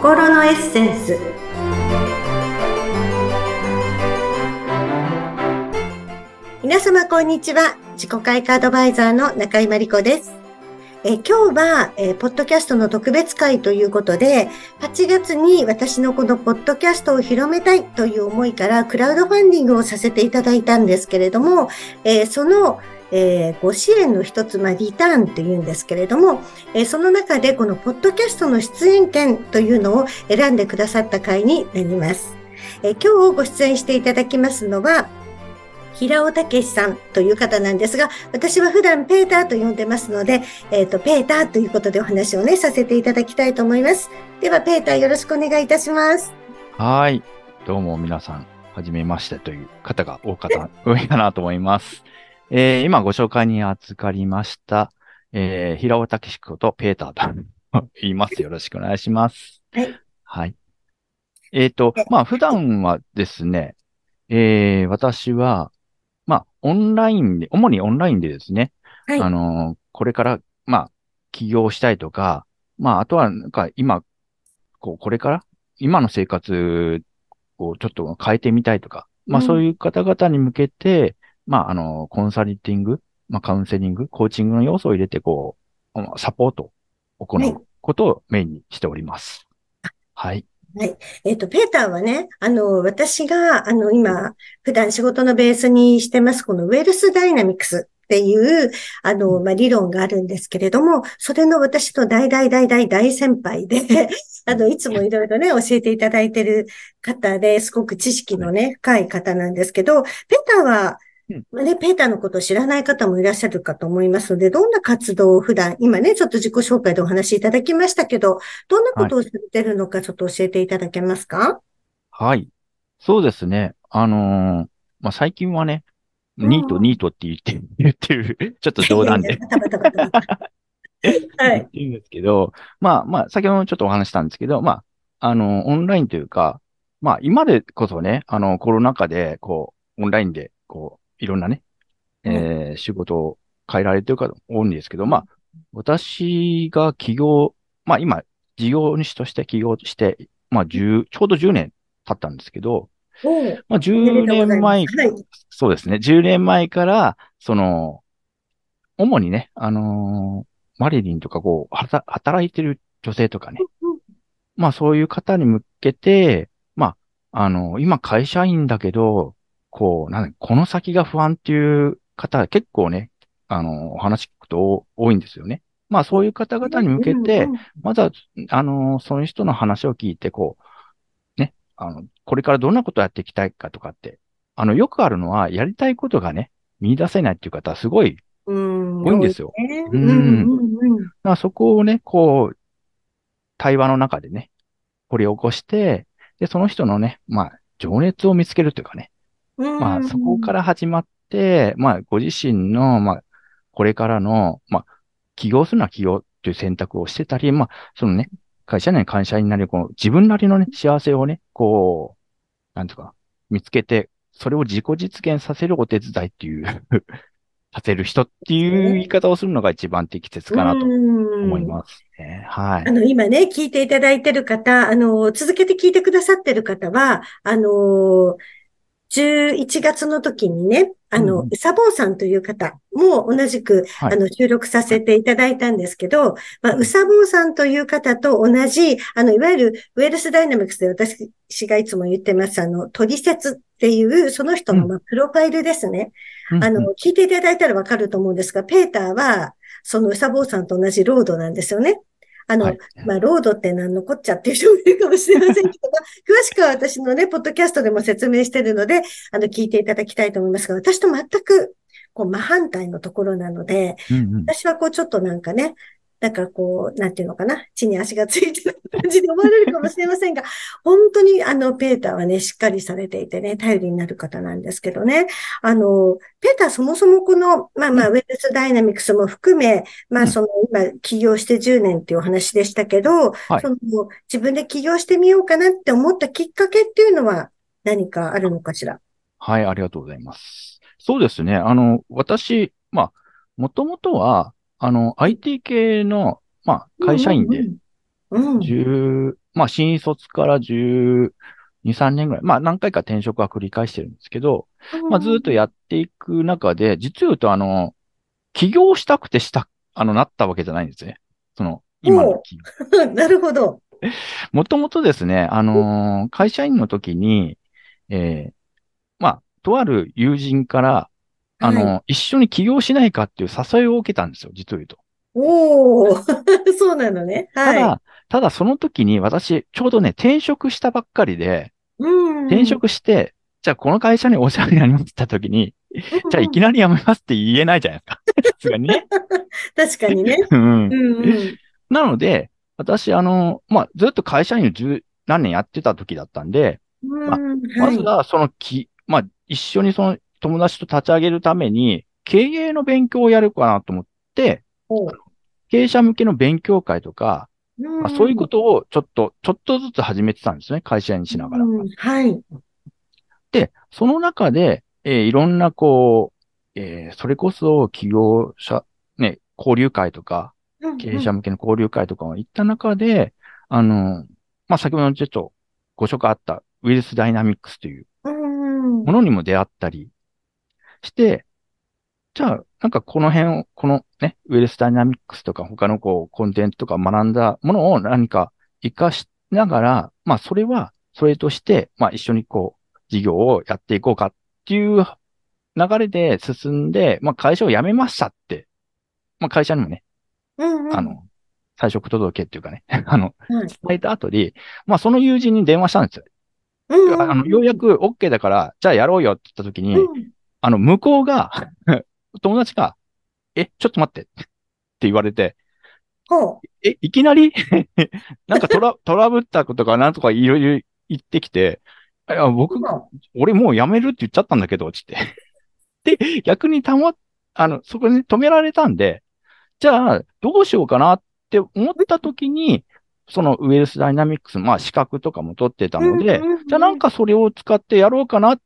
心のエッセンス。皆様こんにちは。自己開花アドバイザーの中井真理子です。え今日は、え、ポッドキャストの特別会ということで、8月に私のこのポッドキャストを広めたいという思いからクラウドファンディングをさせていただいたんですけれども、え、その、えー、ご支援の一つ、まあ、リターンっていうんですけれども、えー、その中でこのポッドキャストの出演権というのを選んでくださった回になります。えー、今日ご出演していただきますのは、平尾武さんという方なんですが、私は普段ペーターと呼んでますので、えっ、ー、と、ペーターということでお話をね、させていただきたいと思います。では、ペーターよろしくお願いいたします。はい。どうも皆さん、はじめましてという方が多かった、多いかなと思います。えー、今ご紹介に預かりました、えー、平尾武史ことペーターと 言います。よろしくお願いします。はい。はい。えっ、ー、と、まあ、普段はですね、えー、私は、まあ、オンラインで、主にオンラインでですね、はい、あの、これから、まあ、起業したいとか、まあ、あとは、なんか、今、こう、これから、今の生活をちょっと変えてみたいとか、まあ、そういう方々に向けて、まあ、あの、コンサルティング、まあ、カウンセリング、コーチングの要素を入れて、こう、サポートを行うことをメインにしております。はい。はい。えっ、ー、と、ペーターはね、あの、私が、あの、今、普段仕事のベースにしてます、このウェルスダイナミクスっていう、あの、まあ、理論があるんですけれども、それの私の大大大大大先輩で あの、いつもいろいろね、教えていただいてる方ですごく知識のね、深い方なんですけど、ペーターは、うん、ね、ペーターのことを知らない方もいらっしゃるかと思いますので、どんな活動を普段、今ね、ちょっと自己紹介でお話しいただきましたけど、どんなことをされてるのかちょっと教えていただけますか？はい。そうですね。あのー、まあ、最近はね、ニート、ニートって言って、言ってる、ちょっと冗談で。はい。言うんですけど、まあまあ、先ほどちょっとお話したんですけど、まあ、あの、オンラインというか、まあ、今でこそね、あの、コロナ禍で、こう、オンラインで、こう、いろんなね、えー、仕事を変えられてる方多いんですけど、まあ、私が起業、まあ今、事業主として起業して、まあ10、ちょうど10年経ったんですけど、まあ10年前、はい、そうですね、10年前から、その、主にね、あのー、マリリンとかこう、働いてる女性とかね、まあそういう方に向けて、まあ、あのー、今会社員だけど、こう、なんこの先が不安っていう方、結構ね、あの、お話聞くと多いんですよね。まあそういう方々に向けて、まずは、あの、そういう人の話を聞いて、こう、ね、あの、これからどんなことをやっていきたいかとかって、あの、よくあるのは、やりたいことがね、見出せないっていう方はすごい多いんですよ。うん。うん。そこをね、こう、対話の中でね、掘り起こして、で、その人のね、まあ、情熱を見つけるというかね、まあ、そこから始まって、まあ、ご自身の、まあ、これからの、まあ、起業するのは起業という選択をしてたり、まあ、そのね、会社内会社員なり、この自分なりのね、幸せをね、こう、なんとか、見つけて、それを自己実現させるお手伝いっていう させる人っていう言い方をするのが一番適切かなと思いますね。はい。あの、今ね、聞いていただいてる方、あの、続けて聞いてくださってる方は、あの、11月の時にね、あの、うさぼうさんという方も同じく、はい、あの、収録させていただいたんですけど、まあ、うさぼうさんという方と同じ、あの、いわゆるウェルスダイナミクスで私がいつも言ってます、あの、取説っていう、その人の、まあ、プロファイルですね。あの、聞いていただいたらわかると思うんですが、ペーターは、そのうさぼうさんと同じロードなんですよね。あの、はい、まあ、ロードって何のこっちゃっていう人もいるかもしれませんけど、詳しくは私のね、ポッドキャストでも説明してるので、あの、聞いていただきたいと思いますが、私と全く、こう、真反対のところなので、うんうん、私はこう、ちょっとなんかね、なんかこう、なんていうのかな、地に足がついてる感じで思われるかもしれませんが、本当にあの、ペーターはね、しっかりされていてね、頼りになる方なんですけどね。あの、ペーターそもそもこの、まあまあ、ウェルスダイナミクスも含め、まあその、今、起業して10年っていうお話でしたけど、はい、その、自分で起業してみようかなって思ったきっかけっていうのは何かあるのかしら？はい、ありがとうございます。そうですね。あの、私、まあ、もともとは、あの、IT 系の、まあ、会社員で、10、まあ、新卒から12、3年ぐらい、まあ、何回か転職は繰り返してるんですけど、まあ、ずっとやっていく中で、実を言うと、あの、起業したくてした、あの、なったわけじゃないんですね。その、今の起業。なるほど。もともとですね、あのー、会社員の時に、えー、まあ、とある友人から、あの、はい、一緒に起業しないかっていう誘いを受けたんですよ、実を言うと。おお そうなのね。はい。ただ、ただその時に私、ちょうどね、転職したばっかりで、うん、転職して、じゃあこの会社にお世話になりますって言った時に、じゃあいきなり辞めますって言えないじゃないですか。さすがにね。確かにね。うん、うん、なので、私、あの、まあ、ずっと会社員を十何年やってた時だったんで、まあ、まずはそのき、まあ、一緒にその友達と立ち上げるために、経営の勉強をやるかなと思って、経営者向けの勉強会とか、まあ、そういうことをちょっと、ちょっとずつ始めてたんですね。会社員しながら。はい。で、その中で、えー、いろんなこう、えー、それこそ企業者、ね、交流会とか、経営者向けの交流会とかを行った中で、あの、まあ、先ほどちょっとご紹介あったウイルスダイナミックスというものにも出会ったりして、じゃあ、なんかこの辺を、このね、ウイルスダイナミックスとか他のこう、コンテンツとか学んだものを何か活かしながら、まあそれは、それとして、まあ一緒にこう、事業をやっていこうかっていう流れで進んで、まあ会社を辞めましたって、まあ会社にもね、うんうん、あの、退職届っていうかね、あの、伝えた後に、まあその友人に電話したんですよ。うんうん、あのようやく OK だから、じゃあやろうよって言った時に、うん、あの、向こうが 友達が、え、ちょっと待ってって言われて、え、いきなり？なんかトラ、トラブったことかなんとかいろいろ言ってきて、いや、僕、俺もう辞めるって言っちゃったんだけど、つって。で、逆にたま、あの、そこに止められたんで、じゃあ、どうしようかなって思った時に、そのウエルスダイナミックス、まあ資格とかも取ってたので、じゃあなんかそれを使ってやろうかなって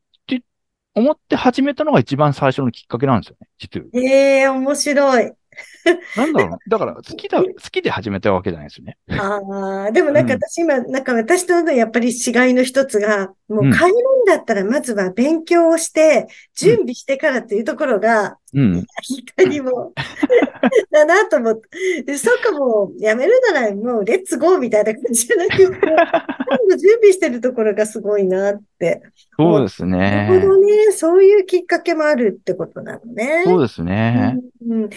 思って始めたのが一番最初のきっかけなんですよね、実は。ええー、面白い。なんだろう だから好きだ、好きで始めたわけじゃないですよね。ああ、でもなんか私今、うん、なんか私とのやっぱり違いの一つが、もう帰るんだったらまずは勉強をして、準備してからっていうところが、うん。いかにもだなと思って、そうかもうやめるならもうレッツゴーみたいな感じじゃなくて、準備してるところがすごいなってそうですね。なるほどね。そういうきっかけもあるってことなのね。そうですね。うん、今、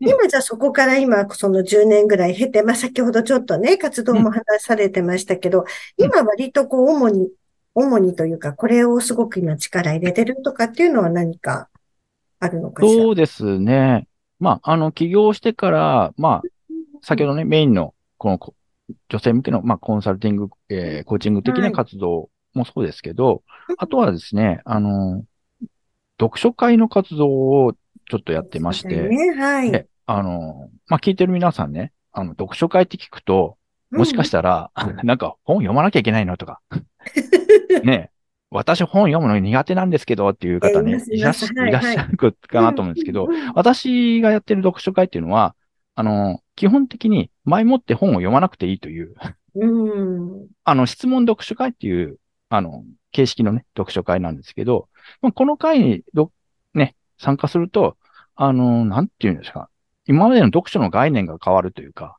今じゃそこから今、その10年ぐらい経て、まあ先ほどちょっとね、活動も話されてましたけど、うん、今割とこう、主に、主にというか、これをすごく今力入れてるとかっていうのは何かあるのかしら？そうですね。まあ、あの、起業してから、まあ、先ほどね、メインの、この、女性向けの、まあ、コンサルティング、えー、コーチング的な活動もそうですけど、あとはですね、あの、読書会の活動をちょっとやってまして、ね、はい。あの、まあ、聞いてる皆さんね、あの、読書会って聞くと、もしかしたら、うん、なんか本読まなきゃいけないのとか、ね、私本読むの苦手なんですけどっていう方ね、いらっしゃるかなと思うんですけど、私がやってる読書会っていうのは、あの、基本的に前もって本を読まなくていいという、うん、あの、質問読書会っていうあの、形式のね、読書会なんですけど、この会にね、参加すると、あの、なんていうんですか、今までの読書の概念が変わるというか。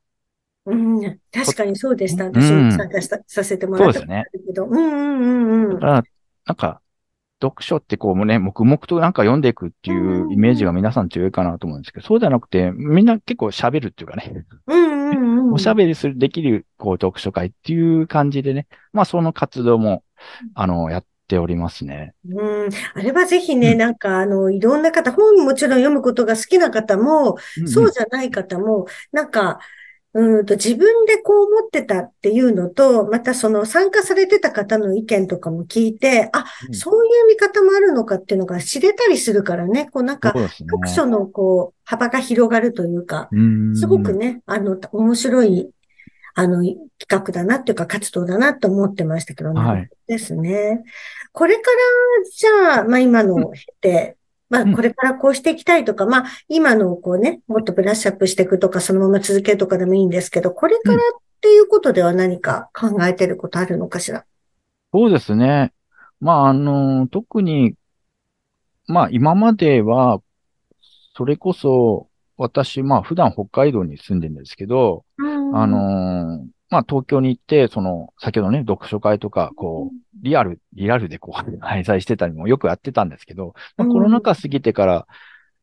うん、確かにそうでした。私も参加した、うん、させてもらったそうですね。うんうんうんうん。だから、なんか、読書ってこうね、黙々となんか読んでいくっていうイメージが皆さん強いかなと思うんですけど、そうじゃなくて、みんな結構喋るっていうかね。うんうんうん、おしゃべりする、できる、こう、読書会っていう感じでね。まあ、その活動もあの、やっておりますね。うん。あれはぜひね、うん、なんか、あの、いろんな方、本もちろん読むことが好きな方も、そうじゃない方も、なんか、うんと自分でこう思ってたっていうのと、またその参加されてた方の意見とかも聞いて、あ、うん、そういう見方もあるのかっていうのが知れたりするからね、こうなんか、読書のこう、幅が広がるというか、すごくね、あの、面白いあの、企画だなっていうか活動だなと思ってましたけどね。はい。ですね。これから、じゃあ、まあ今の経て、まあこれからこうしていきたいとか、まあ今のこうね、もっとブラッシュアップしていくとか、そのまま続けるとかでもいいんですけど、これからっっていうことでは何か考えてることあるのかしら？そうですね。まあ、あの、特に、まあ、今までは、それこそ、私、まあ、普段北海道に住んでるんですけど、あの、まあ、東京に行って、その、先ほどね、読書会とか、こう、リアル、リアルでこう、開催してたりもよくやってたんですけど、まあ、コロナ禍過ぎてから、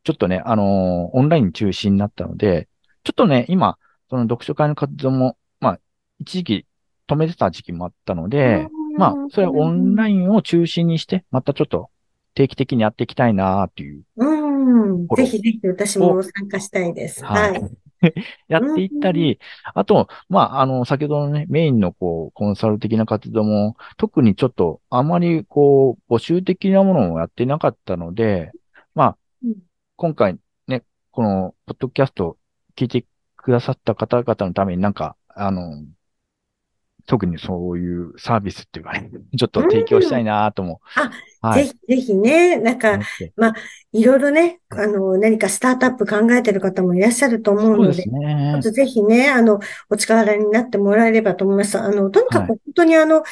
ちょっとね、あのオンライン中心になったので、ちょっとね、今、その読書会の活動も、まあ、一時期止めてた時期もあったので、まあ、それはオンラインを中心にして、またちょっと定期的にやっていきたいなっていう。うん。ぜひぜひ私も参加したいです。はい。やっていったり、あと、まあ、あの、先ほどのね、メインのこう、コンサル的な活動も、特にちょっと、あまりこう、募集的なものをやってなかったので、まあ、今回ね、この、ポッドキャスト聞いてくださった方々のためになんか、あの、特にそういうサービスっていうかね、ちょっと提供したいなとも。あ、はい、ぜひぜひね、なんか、まあ、いろいろね、あの、何かスタートアップ考えてる方もいらっしゃると思うので、ですね、ぜひね、あの、お力になってもらえればと思います。あの、とにかく本当にあの、はい、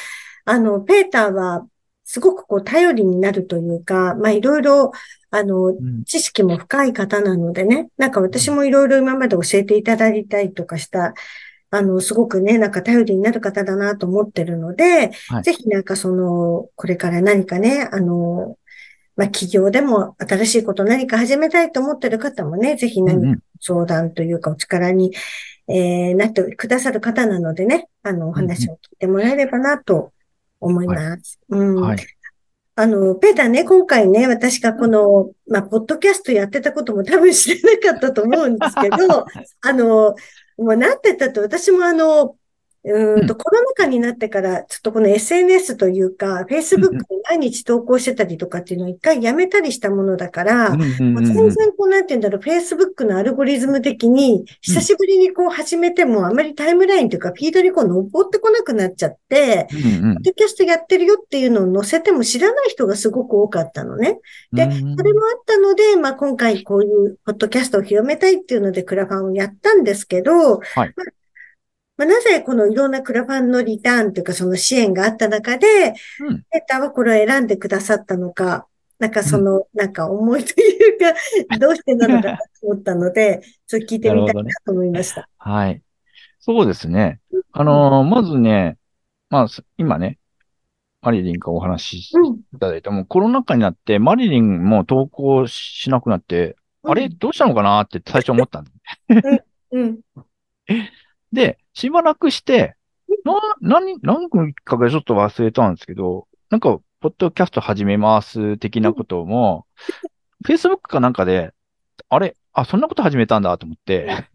あの、ペーターは、すごくこう、頼りになるというか、まあ、いろいろ、あの、知識も深い方なのでね、なんか私もいろいろ今まで教えていただいたりとかした、あの、すごくね、なんか頼りになる方だなと思ってるので、はい、ぜひなんかその、これから何かね、あの、まあ、企業でも新しいこと何か始めたいと思ってる方もね、ぜひ何か相談というかお力に、えー、なってくださる方なのでね、あの、お話を聞いてもらえればなと思います。はい、うん。はい。あの、ペーターね、今回ね、私がこの、まあ、ポッドキャストやってたことも多分知らなかったと思うんですけど、あの、もうなってたと、私もあの、うんと、コロナ禍になってから、ちょっとこの SNS というか、Facebook に毎日投稿してたりとかっていうのを一回やめたりしたものだから、全然こう、なんて言うんだろう、Facebook のアルゴリズム的に、久しぶりにこう始めても、あまりタイムラインというか、フィードにこう登ってこなくなっちゃって、ポッドキャストやってるよっていうのを載せても知らない人がすごく多かったのね。で、それもあったので、まあ今回こういうポッドキャストを広めたいっていうのでクラファンをやったんですけど、はい、まあまあ、なぜこのいろんなクラファンのリターンというかその支援があった中で、うん、ペーターはこれを選んでくださったのか、なんかその、なんか思いというか、どうしてなのかと思ったので、ちょっと聞いてみたいなと思いました。ね、はい。そうですね。あのー、まずね、まあ、今ね、マリリンからお話しいただいて、うん、もコロナ禍になって、マリリンも投稿しなくなって、うん、あれどうしたのかなって最初思ったんだ、うん。で、しばらくして、な、何、何分かがちょっと忘れたんですけど、なんか、ポッドキャスト始めます的なことも、Facebook かなんかで、あれあ、そんなこと始めたんだと思って。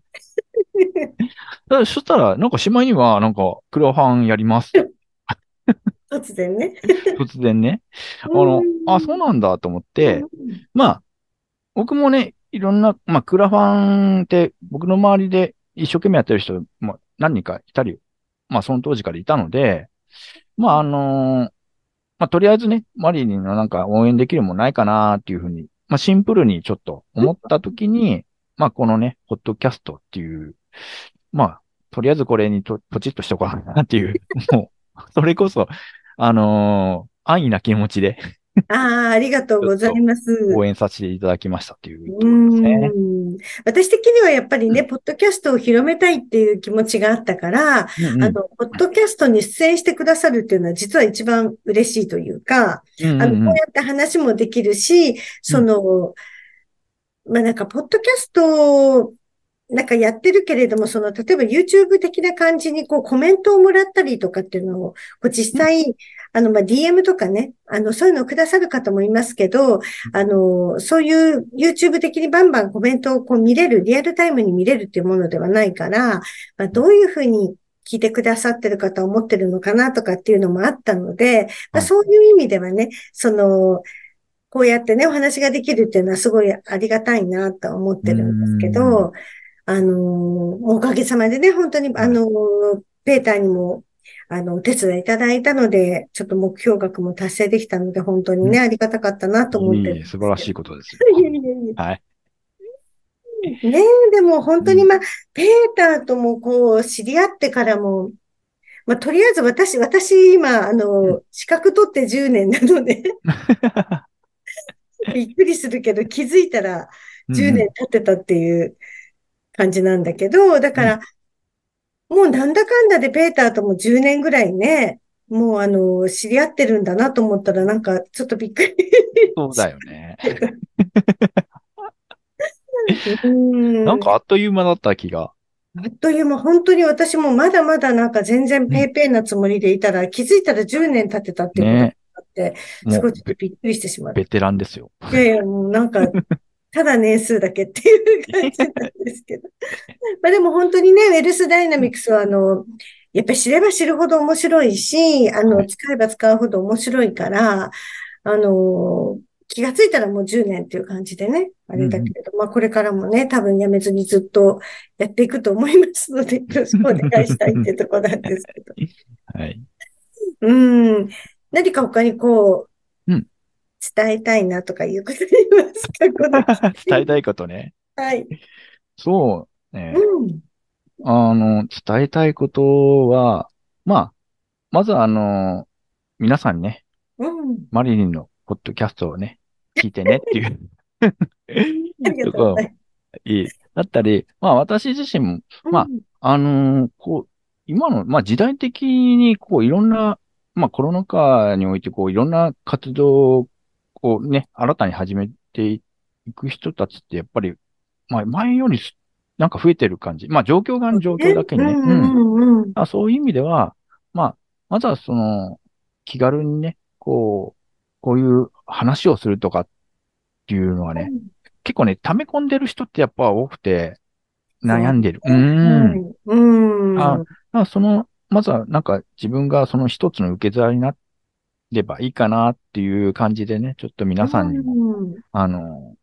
そしたら、なんかしまいには、なんか、クラファンやります。突然ね。突然ね。あの、あ、そうなんだと思って、まあ、僕もね、いろんな、まあ、クラファンって僕の周りで一生懸命やってる人も何人かいたり、まあその当時からいたので、まああのー、まあとりあえずね、マリリンのなんか応援できるもないかなっていうふうに、まあシンプルにちょっと思ったときに、まあこのね、ホットキャストっていう、まあ、とりあえずこれにとポチッとしとこうかなっていう、もう、それこそ、あのー、安易な気持ちでああ、ありがとうございます。応援させていただきましたっていうね。私的にはやっぱりね、うん、ポッドキャストを広めたいっていう気持ちがあったから、うんうん、あの、ポッドキャストに出演してくださるっていうのは実は一番嬉しいというか、うんうんうん、あの、こうやって話もできるし、その、うん、まあなんか、ポッドキャストなんかやってるけれども、その、例えば YouTube 的な感じにこうコメントをもらったりとかっていうのを、こう実際、あの、まあ、DM とかね、あの、そういうのをくださる方もいますけど、あの、そういう YouTube 的にバンバンコメントをこう見れる、リアルタイムに見れるっていうものではないから、まあ、どういうふうに聞いてくださってる方は思ってるのかなとかっていうのもあったので、まあ、そういう意味ではね、その、こうやってね、お話ができるっていうのはすごいありがたいなと思ってるんですけど、あの、おかげさまでね、本当に、あの、ペーターにも、あの、お手伝いいただいたので、ちょっと目標額も達成できたので、本当にね、うん、ありがたかったなと思っていい素晴らしいことですよ。はい。ねえ、でも本当にまあ、ペーターともこう、知り合ってからも、まあ、とりあえず私、私今、あの、資格取って10年なので。びっくりするけど、気づいたら10年経ってたっていう感じなんだけど、だから、もうなんだかんだでペーターとも10年ぐらいね、もうあの、知り合ってるんだなと思ったらなんかちょっとびっくり。そうだよね。うんなんかあっという間だった気が。あっという間、本当に私もまだまだなんか全然ペーペーなつもりでいたら、気づいたら10年経ってたっていうことがあって、すもうごいちょっとびっくりしてしまった。ベテランですよ。いやいや、もうなんか、ただ年数だけっていう感じなんですけど。まあでも本当にね、ウェルスダイナミクスはあの、やっぱり知れば知るほど面白いし、あの、はい使えば使うほど面白いから、あの、気がついたらもう10年っていう感じでね、あれだけれど、まあこれからもね、多分やめずにずっとやっていくと思いますので、よろしくお願いしたいっていうところなんですけど。はい。うん。何か他にこう、うん伝えたいなとかいうこと言いますか 伝えたいことね。はい。そうね。うん。あの、伝えたいことは、まあ、まずあの、皆さんね、うん。マリリンのポッドキャストをね、聞いてねっていう とうございいい。だったり、まあ私自身も。まああのーこう、今の、まあ時代的に、こういろんな、まあコロナ禍において、こういろんな活動をね、新たに始めていく人たちって、やっぱり、まあ前よりすなんか増えてる感じ。まあ状況が状況だけにね。うんうんうんうん。あそういう意味では、まあ、まずはその、気軽にね、こう、こういう話をするとかっていうのはね、結構ね、溜め込んでる人ってやっぱ多くて、悩んでる。う。うんん。うん。あまあ、その、まずはなんか自分がその一つの受け皿になればいいかなっていう感じでね、ちょっと皆さんにも、うん。あの、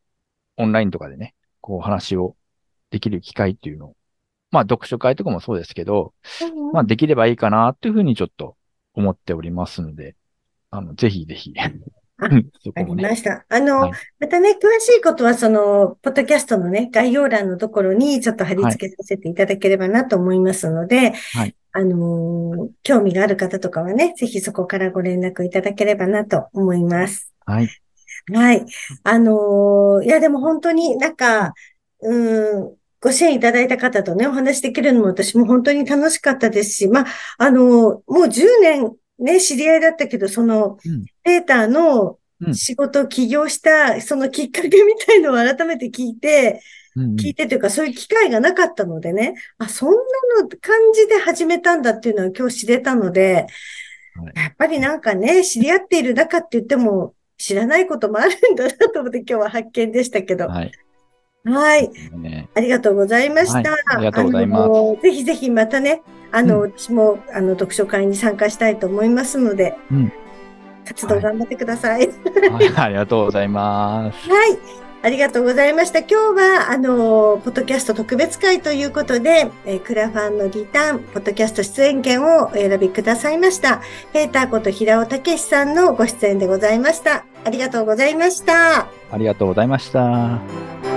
オンラインとかでね、こう話をできる機会っていうのを、まあ読書会とかもそうですけど、まあできればいいかなっていうふうにちょっと思っておりますので、あの、ぜひぜひ、あり。ました。あの、はいまたね、詳しいことは、その、ポッドキャストのね、概要欄のところにちょっと貼り付けさせていただければなと思いますので、はいあのー興味がある方とかはね、ぜひそこからご連絡いただければなと思います。はい。はい。あのーいや、でも本当になんか、うん、ご支援いただいた方とね、お話できるのも私も本当に楽しかったですし、まあ、あのーもう10年ね、知り合いだったけど、その、うんペーターのうん仕事を起業した、そのきっかけみたいのを改めて聞いて、聞いてというか、そういう機会がなかったのでね、あ、そんなの感じで始めたんだっていうのは今日知れたので、はいやっぱりなんかね、知り合っている中って言っても、知らないこともあるんだなと思って今日は発見でしたけど。はい。はい。ねありがとうございました。はいありがとうございますぜひぜひまたね、あの、うん私も、あの、読書会に参加したいと思いますので、うん活動頑張ってください。はい ありがとうございます。はい。ありがとうございました。今日は、あの、ポッドキャスト特別会ということで、えークラファンのリターン、ポッドキャスト出演権をお選びくださいました。ペーターこと平尾武さんのご出演でございました。ありがとうございました。ありがとうございました。